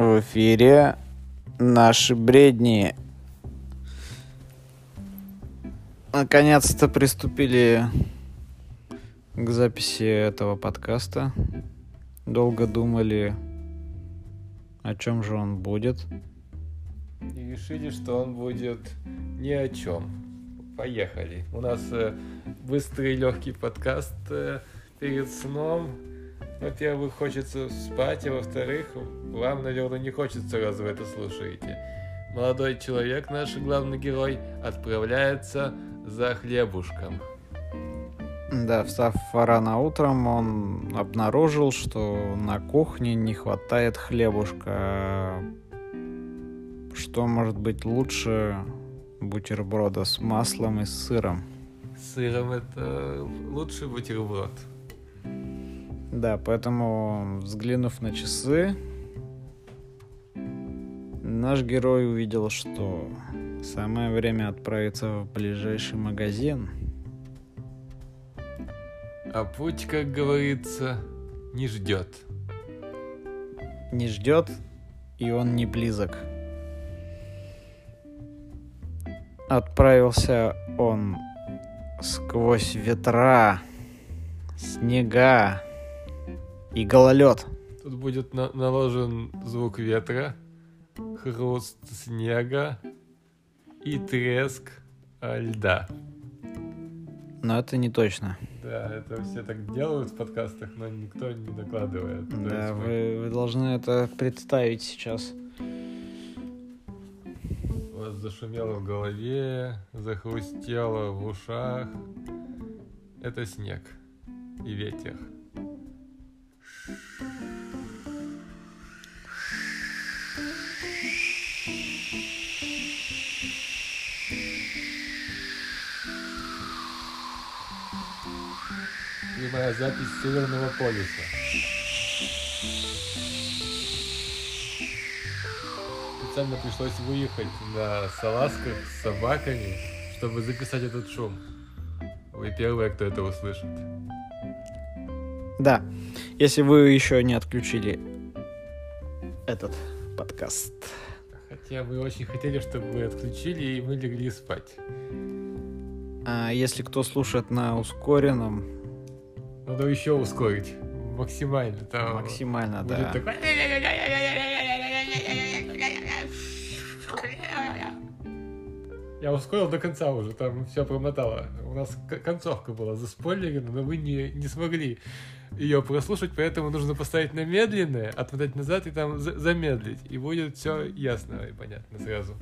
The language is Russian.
В эфире наши бредни. Наконец-то приступили к записи этого подкаста. Долго думали, о чем же он будет. И решили, что он будет ни о чем. Поехали. У нас э, быстрый легкий подкаст э, перед сном. Во-первых, хочется спать, а во-вторых, вам, наверное, не хочется, раз вы это слушаете. Молодой человек, наш главный герой, отправляется за хлебушком. Да, встав рано утром, он обнаружил, что на кухне не хватает хлебушка. Что может быть лучше бутерброда с маслом и с сыром? С сыром это лучший бутерброд. Да, поэтому, взглянув на часы, наш герой увидел, что самое время отправиться в ближайший магазин. А путь, как говорится, не ждет. Не ждет, и он не близок. Отправился он сквозь ветра, снега и гололед. Тут будет на- наложен звук ветра, хруст снега и треск а, льда. Но это не точно. Да, это все так делают в подкастах, но никто не докладывает. Да, мы- вы, вы должны это представить сейчас. У вас зашумело в голове, захрустело в ушах. Это снег и ветер. Прямая запись Северного полюса. Специально пришлось выехать на салазках с собаками, чтобы записать этот шум. Вы первые, кто это услышит. Да, если вы еще не отключили этот подкаст. Хотя мы очень хотели, чтобы вы отключили, и мы легли спать. А если кто слушает на ускоренном, Надо еще ускорить. Максимально. Там максимально, будет да. такой- Я ускорил до конца уже, там все промотало. У нас концовка была заспойлерена, но вы не, не смогли ее прослушать, поэтому нужно поставить на медленное, отмотать назад и там за- замедлить. И будет все ясно и понятно сразу.